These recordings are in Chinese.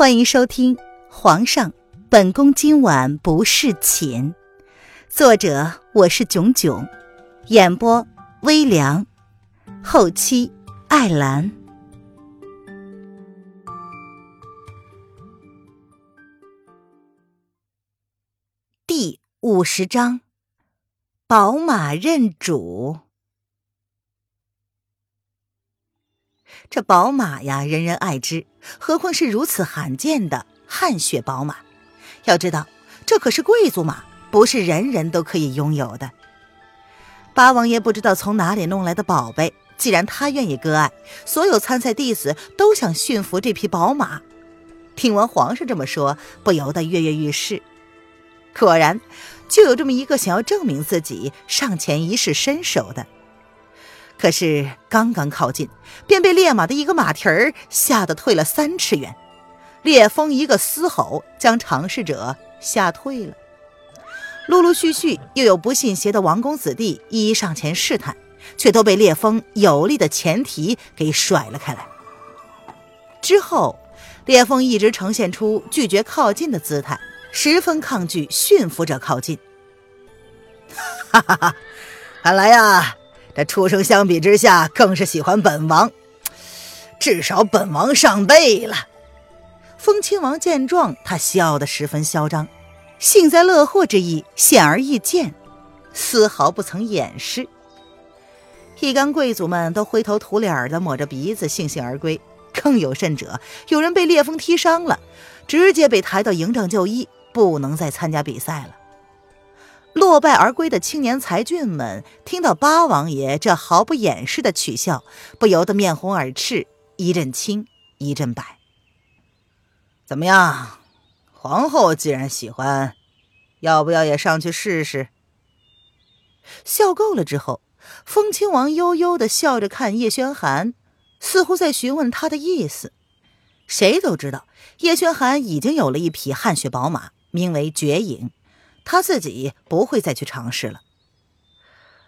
欢迎收听《皇上，本宫今晚不侍寝》，作者我是囧囧，演播微凉，后期艾兰。第五十章，宝马认主。这宝马呀，人人爱之，何况是如此罕见的汗血宝马？要知道，这可是贵族马，不是人人都可以拥有的。八王爷不知道从哪里弄来的宝贝，既然他愿意割爱，所有参赛弟子都想驯服这匹宝马。听完皇上这么说，不由得跃跃欲试。果然，就有这么一个想要证明自己、上前一试身手的。可是刚刚靠近，便被烈马的一个马蹄儿吓得退了三尺远。烈风一个嘶吼，将尝试者吓退了。陆陆续续又有不信邪的王公子弟一一上前试探，却都被烈风有力的前蹄给甩了开来。之后，烈风一直呈现出拒绝靠近的姿态，十分抗拒驯服者靠近。哈哈哈，看来呀。这畜生相比之下更是喜欢本王，至少本王上辈了。风亲王见状，他笑得十分嚣张，幸灾乐祸之意显而易见，丝毫不曾掩饰。一干贵族们都灰头土脸的抹着鼻子悻悻而归，更有甚者，有人被烈风踢伤了，直接被抬到营帐就医，不能再参加比赛了。落败而归的青年才俊们听到八王爷这毫不掩饰的取笑，不由得面红耳赤，一阵青一阵白。怎么样，皇后既然喜欢，要不要也上去试试？笑够了之后，风亲王悠悠的笑着看叶轩寒，似乎在询问他的意思。谁都知道，叶轩寒已经有了一匹汗血宝马，名为绝影。他自己不会再去尝试了。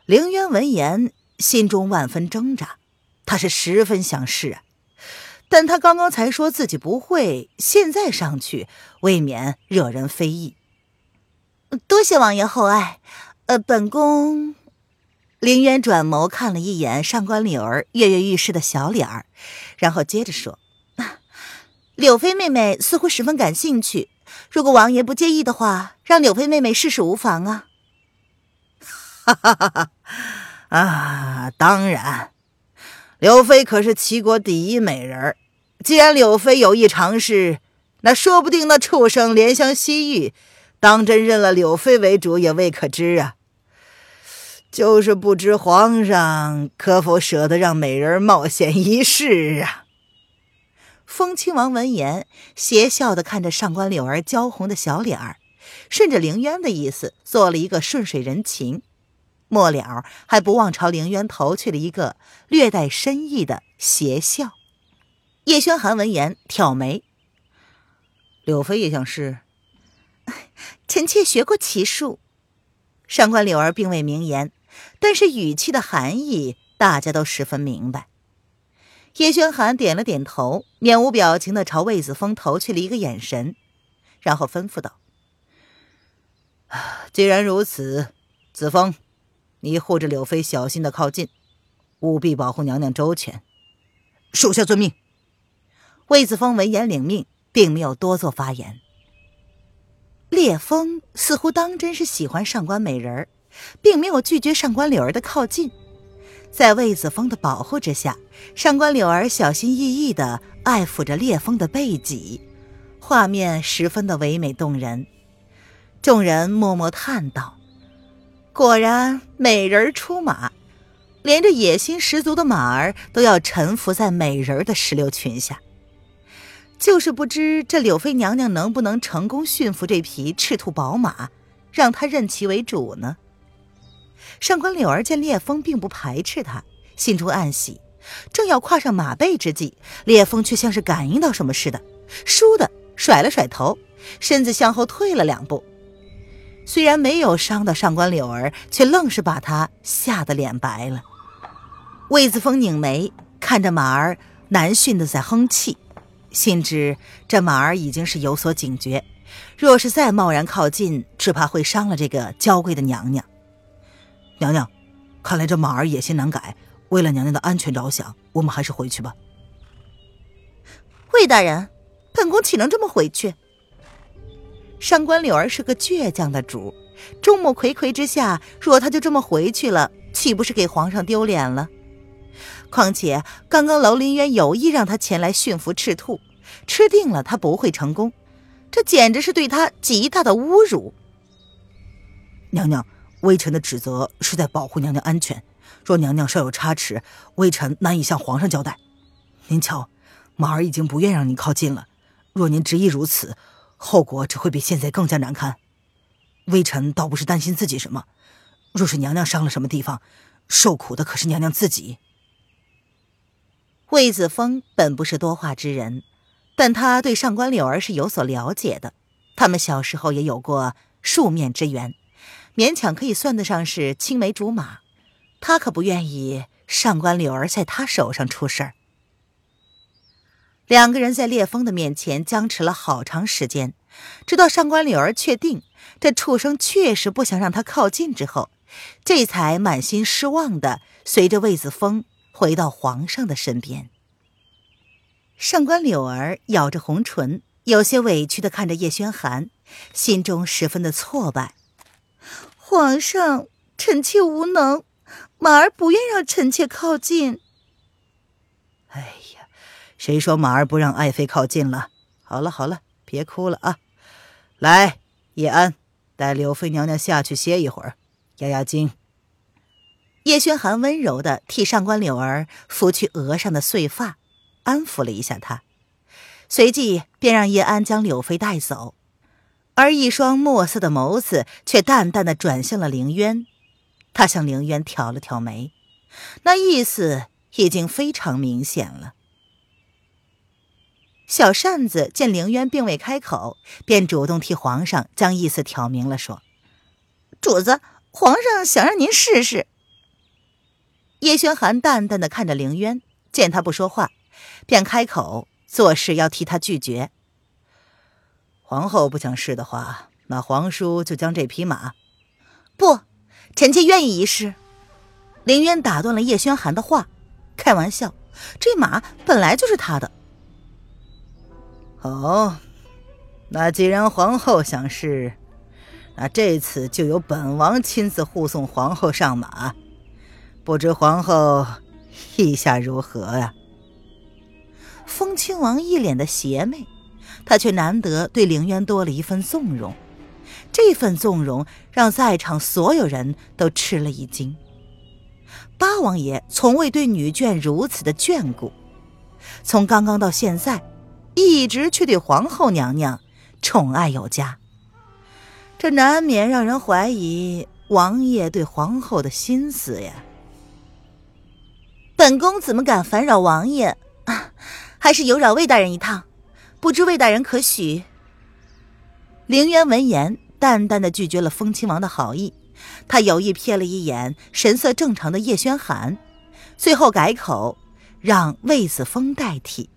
凌渊闻言，心中万分挣扎，他是十分想试啊，但他刚刚才说自己不会，现在上去未免惹人非议。多谢王爷厚爱，呃，本宫……凌渊转眸看了一眼上官柳儿跃跃欲试的小脸儿，然后接着说：“ 柳妃妹妹似乎十分感兴趣。”如果王爷不介意的话，让柳妃妹妹试试无妨啊！哈哈哈哈啊，当然，柳妃可是齐国第一美人既然柳妃有意尝试，那说不定那畜生怜香惜玉，当真认了柳妃为主也未可知啊。就是不知皇上可否舍得让美人冒险一试啊？风亲王闻言，邪笑的看着上官柳儿娇红的小脸儿，顺着凌渊的意思做了一个顺水人情，末了还不忘朝凌渊投去了一个略带深意的邪笑。叶轩寒闻言挑眉：“柳妃也想试？” 臣妾学过骑术。上官柳儿并未明言，但是语气的含义大家都十分明白。叶轩寒点了点头，面无表情的朝魏子峰投去了一个眼神，然后吩咐道：“ 既然如此，子峰，你护着柳妃小心的靠近，务必保护娘娘周全。”属下遵命。魏子峰闻言领命，并没有多做发言。烈风似乎当真是喜欢上官美人儿，并没有拒绝上官柳儿的靠近。在魏子峰的保护之下，上官柳儿小心翼翼地爱抚着烈风的背脊，画面十分的唯美动人。众人默默叹道：“果然，美人出马，连这野心十足的马儿都要臣服在美人的石榴裙下。就是不知这柳妃娘娘能不能成功驯服这匹赤兔宝马，让他认其为主呢？”上官柳儿见烈风并不排斥他，心中暗喜，正要跨上马背之际，烈风却像是感应到什么似的，倏地甩了甩头，身子向后退了两步。虽然没有伤到上官柳儿，却愣是把他吓得脸白了。魏子峰拧眉看着马儿难驯的在哼气，心知这马儿已经是有所警觉，若是再贸然靠近，只怕会伤了这个娇贵的娘娘。娘娘，看来这马儿野心难改，为了娘娘的安全着想，我们还是回去吧。魏大人，本宫岂能这么回去？上官柳儿是个倔强的主，众目睽睽之下，若她就这么回去了，岂不是给皇上丢脸了？况且刚刚楼林渊有意让他前来驯服赤兔，吃定了他不会成功，这简直是对他极大的侮辱。娘娘，微臣的指责是在保护娘娘安全，若娘娘稍有差池，微臣难以向皇上交代。您瞧。马儿已经不愿让您靠近了，若您执意如此，后果只会比现在更加难堪。微臣倒不是担心自己什么，若是娘娘伤了什么地方，受苦的可是娘娘自己。魏子峰本不是多话之人，但他对上官柳儿是有所了解的，他们小时候也有过数面之缘，勉强可以算得上是青梅竹马。他可不愿意上官柳儿在他手上出事儿。两个人在烈风的面前僵持了好长时间，直到上官柳儿确定这畜生确实不想让他靠近之后，这才满心失望的随着魏子峰回到皇上的身边。上官柳儿咬着红唇，有些委屈的看着叶轩寒，心中十分的挫败。皇上，臣妾无能，马儿不愿让臣妾靠近。哎呀。谁说马儿不让爱妃靠近了？好了好了，别哭了啊！来，叶安，带柳妃娘娘下去歇一会儿，压压惊。叶轩寒温柔的替上官柳儿拂去额上的碎发，安抚了一下她，随即便让叶安将柳妃带走，而一双墨色的眸子却淡淡的转向了凌渊。他向凌渊挑了挑眉，那意思已经非常明显了。小扇子见凌渊并未开口，便主动替皇上将意思挑明了，说：“主子，皇上想让您试试。”叶轩寒淡淡的看着凌渊，见他不说话，便开口做事要替他拒绝。皇后不想试的话，那皇叔就将这匹马。不，臣妾愿意一试。凌渊打断了叶轩寒的话：“开玩笑，这马本来就是他的。”哦，那既然皇后想试，那这次就由本王亲自护送皇后上马。不知皇后意下如何呀？风亲王一脸的邪魅，他却难得对凌渊多了一份纵容。这份纵容让在场所有人都吃了一惊。八王爷从未对女眷如此的眷顾，从刚刚到现在。一直却对皇后娘娘宠爱有加，这难免让人怀疑王爷对皇后的心思呀。本宫怎么敢烦扰王爷？啊，还是有扰魏大人一趟，不知魏大人可许？凌渊闻言，淡淡的拒绝了风亲王的好意，他有意瞥了一眼神色正常的叶轩寒，最后改口，让魏子峰代替。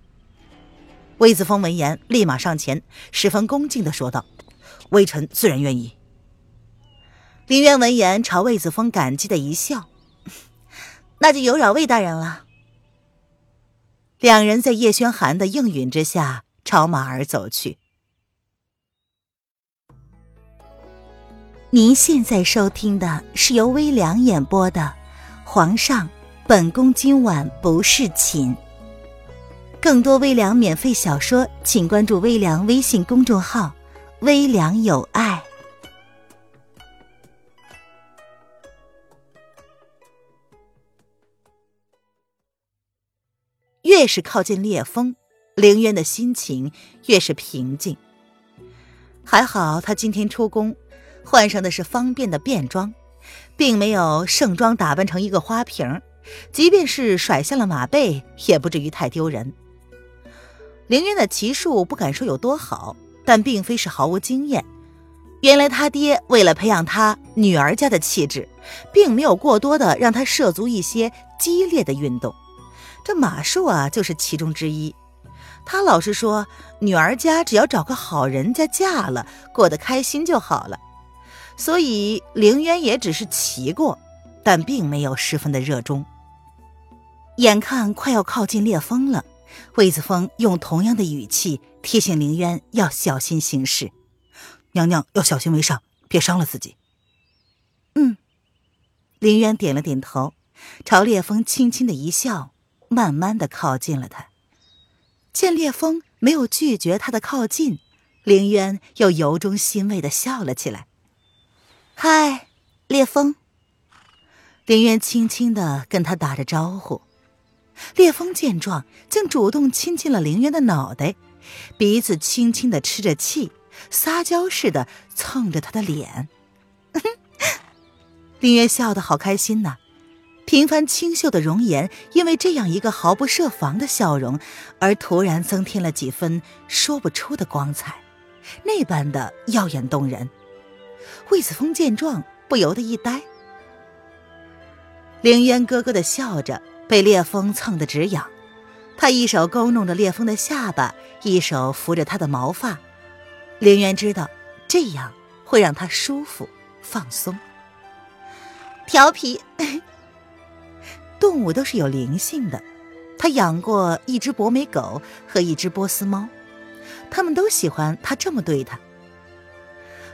魏子峰闻言，立马上前，十分恭敬的说道：“微臣自然愿意。”林渊闻言，朝魏子峰感激的一笑：“ 那就有扰魏大人了。”两人在叶轩寒的应允之下，朝马儿走去。您现在收听的是由微凉演播的《皇上，本宫今晚不侍寝》。更多微凉免费小说，请关注微凉微信公众号“微凉有爱”。越是靠近烈风，凌渊的心情越是平静。还好他今天出宫，换上的是方便的便装，并没有盛装打扮成一个花瓶，即便是甩下了马背，也不至于太丢人。凌渊的骑术不敢说有多好，但并非是毫无经验。原来他爹为了培养他女儿家的气质，并没有过多的让他涉足一些激烈的运动，这马术啊就是其中之一。他老是说女儿家只要找个好人家嫁了，过得开心就好了。所以凌渊也只是骑过，但并没有十分的热衷。眼看快要靠近烈风了，魏子峰用同样的语气提醒凌渊要小心行事，娘娘要小心为上，别伤了自己。嗯，凌渊点了点头，朝烈风轻轻的一笑，慢慢的靠近了他。见烈风没有拒绝他的靠近，凌渊又由衷欣慰的笑了起来。嗨，烈风。凌渊轻轻的跟他打着招呼。烈风见状，竟主动亲近了凌渊的脑袋，鼻子轻轻的吃着气，撒娇似的蹭着他的脸。凌渊笑得好开心呐，平凡清秀的容颜，因为这样一个毫不设防的笑容，而突然增添了几分说不出的光彩，那般的耀眼动人。魏子峰见状，不由得一呆。凌渊咯咯的笑着。被烈风蹭得直痒，他一手勾弄着烈风的下巴，一手扶着他的毛发。凌渊知道这样会让他舒服放松。调皮，动物都是有灵性的。他养过一只博美狗和一只波斯猫，他们都喜欢他这么对他。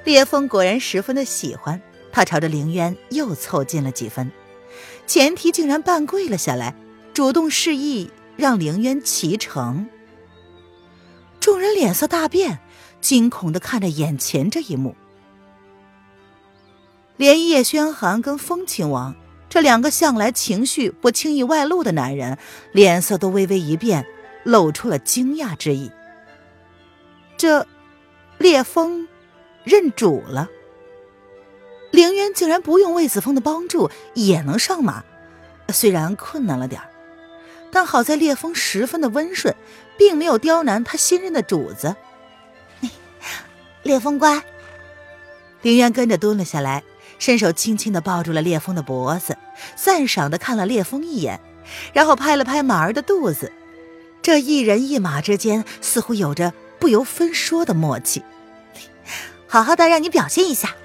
烈风果然十分的喜欢他，朝着凌渊又凑近了几分。前提竟然半跪了下来，主动示意让凌渊骑乘。众人脸色大变，惊恐的看着眼前这一幕。连叶轩寒跟风亲王这两个向来情绪不轻易外露的男人，脸色都微微一变，露出了惊讶之意。这，烈风认主了。凌渊竟然不用魏子峰的帮助也能上马，虽然困难了点但好在烈风十分的温顺，并没有刁难他新任的主子。烈风乖。凌渊跟着蹲了下来，伸手轻轻的抱住了烈风的脖子，赞赏的看了烈风一眼，然后拍了拍马儿的肚子。这一人一马之间似乎有着不由分说的默契。好好的让你表现一下。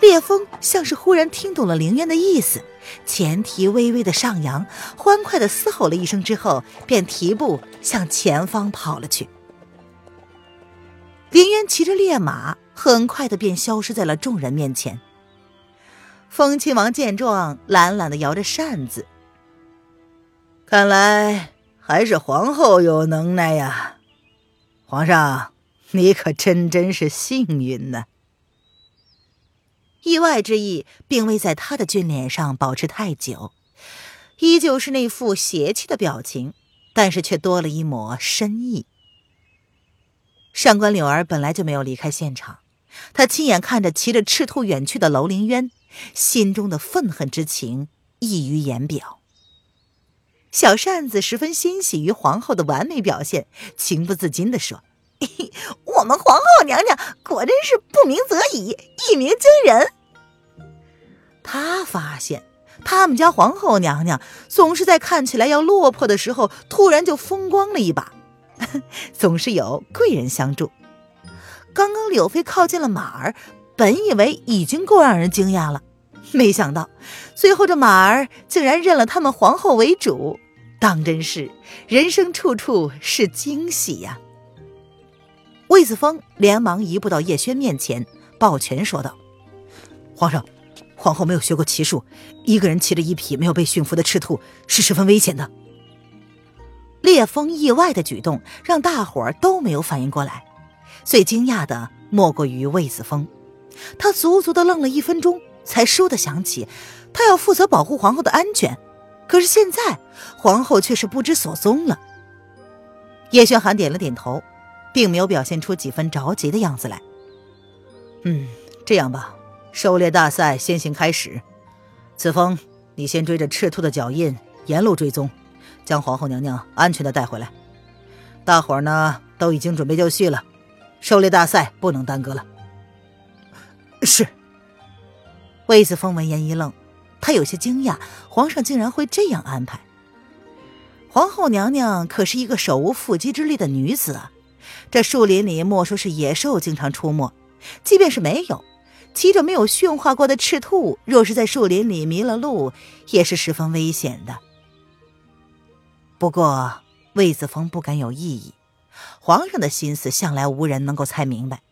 烈风像是忽然听懂了凌渊的意思，前蹄微微的上扬，欢快的嘶吼了一声之后，便提步向前方跑了去。凌渊骑着烈马，很快的便消失在了众人面前。风亲王见状，懒懒的摇着扇子，看来还是皇后有能耐呀。皇上，你可真真是幸运呢。意外之意并未在他的俊脸上保持太久，依旧是那副邪气的表情，但是却多了一抹深意。上官柳儿本来就没有离开现场，他亲眼看着骑着赤兔远去的楼凌渊，心中的愤恨之情溢于言表。小扇子十分欣喜于皇后的完美表现，情不自禁地说：“我们皇后娘娘果真是不鸣则已，一鸣惊人。”他发现，他们家皇后娘娘总是在看起来要落魄的时候，突然就风光了一把，总是有贵人相助。刚刚柳飞靠近了马儿，本以为已经够让人惊讶了，没想到最后这马儿竟然认了他们皇后为主，当真是人生处处是惊喜呀！魏子峰连忙移步到叶轩面前，抱拳说道：“皇上。”皇后没有学过骑术，一个人骑着一匹没有被驯服的赤兔是十分危险的。烈风意外的举动让大伙儿都没有反应过来，最惊讶的莫过于魏子峰，他足足的愣了一分钟，才倏地想起，他要负责保护皇后的安全，可是现在皇后却是不知所踪了。叶轩寒点了点头，并没有表现出几分着急的样子来。嗯，这样吧。狩猎大赛先行开始，子枫，你先追着赤兔的脚印，沿路追踪，将皇后娘娘安全的带回来。大伙儿呢都已经准备就绪了，狩猎大赛不能耽搁了。是。魏子峰闻言一愣，他有些惊讶，皇上竟然会这样安排。皇后娘娘可是一个手无缚鸡之力的女子啊！这树林里莫说是野兽经常出没，即便是没有，骑着没有驯化过的赤兔，若是在树林里迷了路，也是十分危险的。不过魏子峰不敢有异议，皇上的心思向来无人能够猜明白。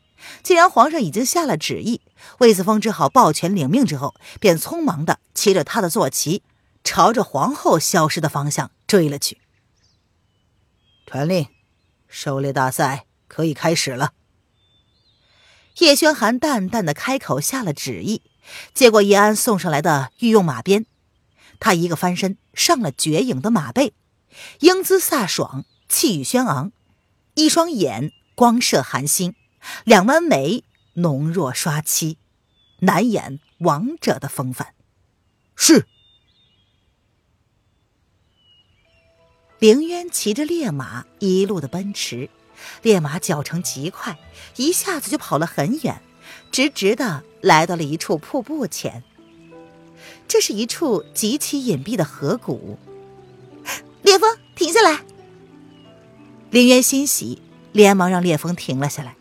既然皇上已经下了旨意，魏子峰只好抱拳领命，之后便匆忙的骑着他的坐骑，朝着皇后消失的方向追了去。传令，狩猎大赛可以开始了。叶轩寒淡淡的开口下了旨意，接过叶安送上来的御用马鞭，他一个翻身上了绝影的马背，英姿飒爽，气宇轩昂，一双眼光射寒星。两弯眉浓若刷漆，难掩王者的风范。是。凌渊骑着烈马一路的奔驰，烈马脚程极快，一下子就跑了很远，直直的来到了一处瀑布前。这是一处极其隐蔽的河谷。烈风，停下来！凌渊欣喜，连忙让烈风停了下来。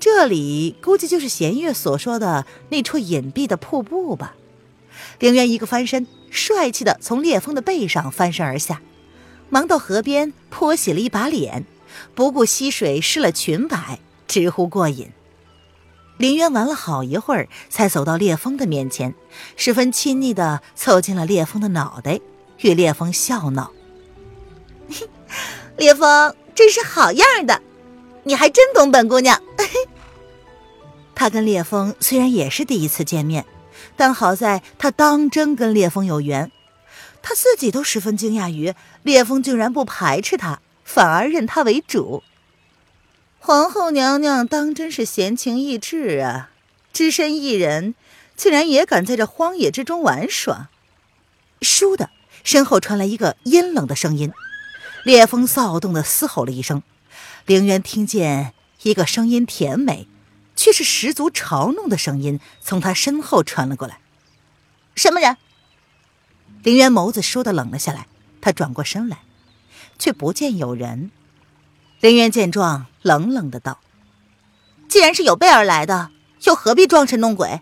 这里估计就是弦月所说的那处隐蔽的瀑布吧。凌渊一个翻身，帅气的从烈风的背上翻身而下，忙到河边泼洗了一把脸，不顾溪水湿了裙摆，直呼过瘾。凌渊玩了好一会儿，才走到烈风的面前，十分亲昵的凑近了烈风的脑袋，与烈风笑闹：“ 烈风真是好样的，你还真懂本姑娘。”他跟烈风虽然也是第一次见面，但好在他当真跟烈风有缘。他自己都十分惊讶于烈风竟然不排斥他，反而认他为主。皇后娘娘当真是闲情逸致啊！只身一人，竟然也敢在这荒野之中玩耍。倏的，身后传来一个阴冷的声音，烈风躁动的嘶吼了一声。凌渊听见一个声音甜美。却是十足嘲弄的声音从他身后传了过来。什么人？凌渊眸子倏地冷了下来。他转过身来，却不见有人。凌渊见状，冷冷的道：“既然是有备而来的，又何必装神弄鬼？”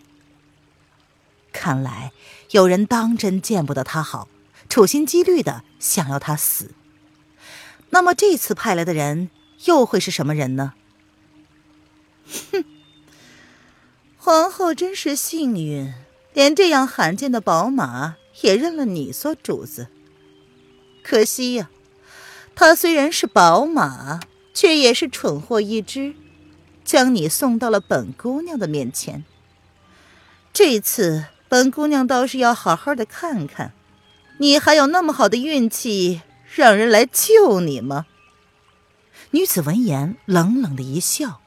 看来有人当真见不得他好，处心积虑的想要他死。那么这次派来的人又会是什么人呢？哼！皇后真是幸运，连这样罕见的宝马也认了你做主子。可惜呀，它虽然是宝马，却也是蠢货一只，将你送到了本姑娘的面前。这次本姑娘倒是要好好的看看，你还有那么好的运气，让人来救你吗？女子闻言冷冷的一笑，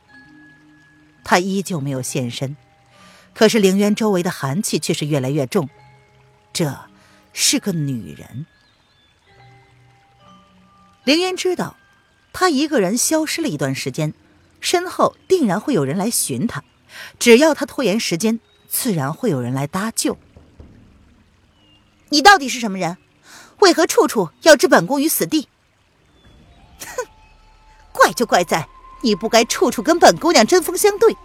她依旧没有现身。可是凌渊周围的寒气却是越来越重，这是个女人。凌渊知道，他一个人消失了一段时间，身后定然会有人来寻他。只要他拖延时间，自然会有人来搭救。你到底是什么人？为何处处要置本宫于死地？哼，怪就怪在你不该处处跟本姑娘针锋相对。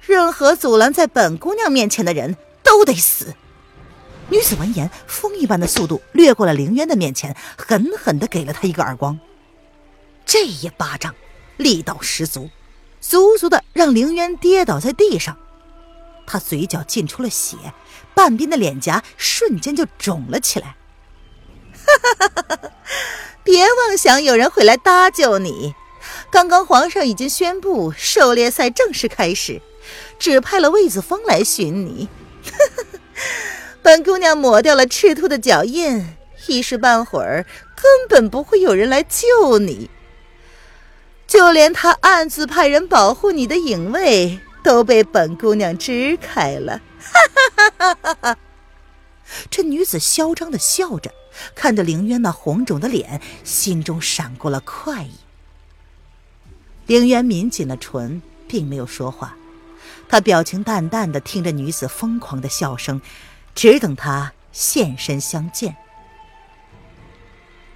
任何阻拦在本姑娘面前的人都得死。女子闻言，风一般的速度掠过了凌渊的面前，狠狠的给了他一个耳光。这一巴掌力道十足，足足的让凌渊跌倒在地上。他嘴角浸出了血，半边的脸颊瞬间就肿了起来。哈哈哈哈哈！别妄想有人会来搭救你。刚刚皇上已经宣布狩猎赛正式开始。只派了魏子峰来寻你，本姑娘抹掉了赤兔的脚印，一时半会儿根本不会有人来救你。就连他暗自派人保护你的影卫都被本姑娘支开了。哈哈哈哈哈哈！这女子嚣张的笑着，看着凌渊那红肿的脸，心中闪过了快意。凌渊抿紧了唇，并没有说话。他表情淡淡的听着女子疯狂的笑声，只等她现身相见。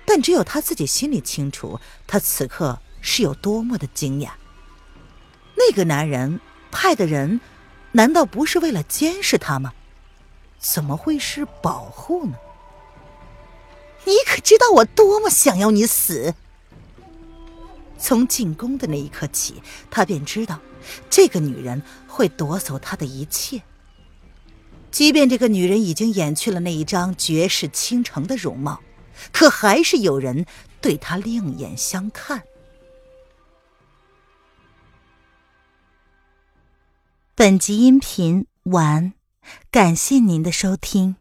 但只有他自己心里清楚，他此刻是有多么的惊讶。那个男人派的人，难道不是为了监视他吗？怎么会是保护呢？你可知道我多么想要你死？从进宫的那一刻起，他便知道这个女人会夺走他的一切。即便这个女人已经掩去了那一张绝世倾城的容貌，可还是有人对她另眼相看。本集音频完，感谢您的收听。